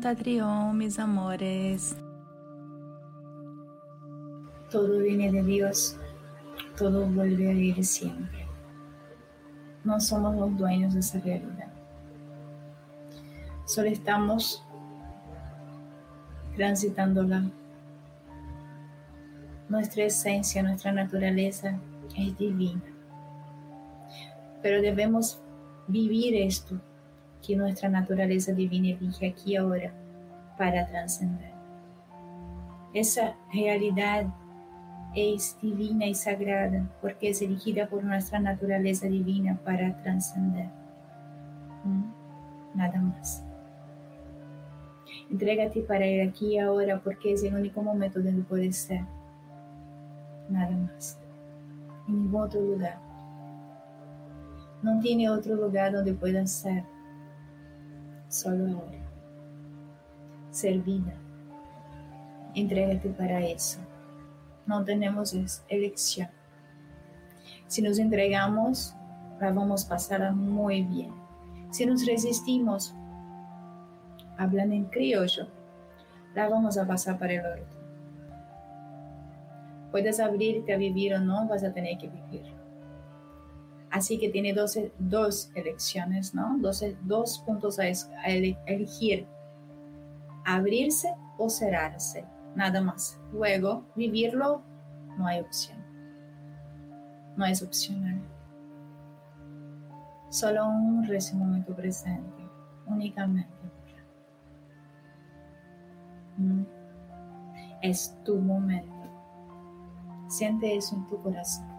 Tatrión, mis amores. Todo viene de Dios, todo vuelve a ir siempre. No somos los dueños de esa realidad. Solo estamos transitándola. Nuestra esencia, nuestra naturaleza es divina. Pero debemos vivir esto que nuestra naturaleza divina elige aquí ahora para trascender. Esa realidad es divina y sagrada porque es elegida por nuestra naturaleza divina para trascender. ¿Mm? Nada más. Entrégate para ir aquí ahora porque es el único momento donde puedes ser. Nada más. En ningún otro lugar. No tiene otro lugar donde puedas ser solo ahora. Ser vida. Entrégate para eso. No tenemos elección. Si nos entregamos, la vamos a pasar muy bien. Si nos resistimos, hablan en criollo, la vamos a pasar para el orto. Puedes abrirte a vivir o no, vas a tener que vivir. Así que tiene dos, dos elecciones, ¿no? Dos, dos puntos a, elegir. Abrirse o cerrarse, nada más. Luego, vivirlo no hay opción. No es opcional. Solo un ese momento presente, únicamente. Mm. Es tu momento. Siente eso en tu corazón.